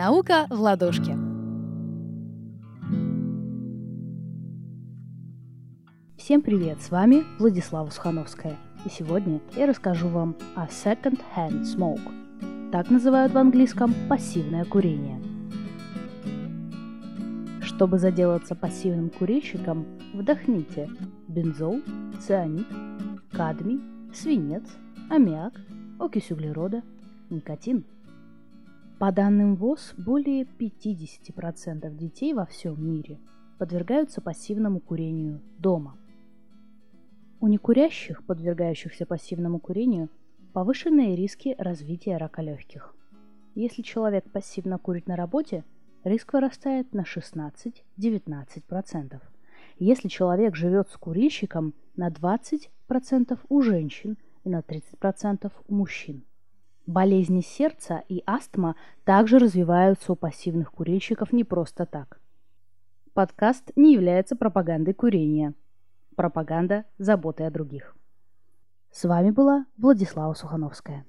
Наука в ладошке. Всем привет, с вами Владислава Сухановская. И сегодня я расскажу вам о Second Hand Smoke. Так называют в английском пассивное курение. Чтобы заделаться пассивным курильщиком, вдохните бензол, цианид, кадмий, свинец, аммиак, окись углерода, никотин. По данным ВОЗ, более 50% детей во всем мире подвергаются пассивному курению дома. У некурящих, подвергающихся пассивному курению, повышенные риски развития рака легких. Если человек пассивно курит на работе, риск вырастает на 16-19%. Если человек живет с курильщиком, на 20% у женщин и на 30% у мужчин. Болезни сердца и астма также развиваются у пассивных курильщиков не просто так. Подкаст не является пропагандой курения. Пропаганда заботы о других. С вами была Владислава Сухановская.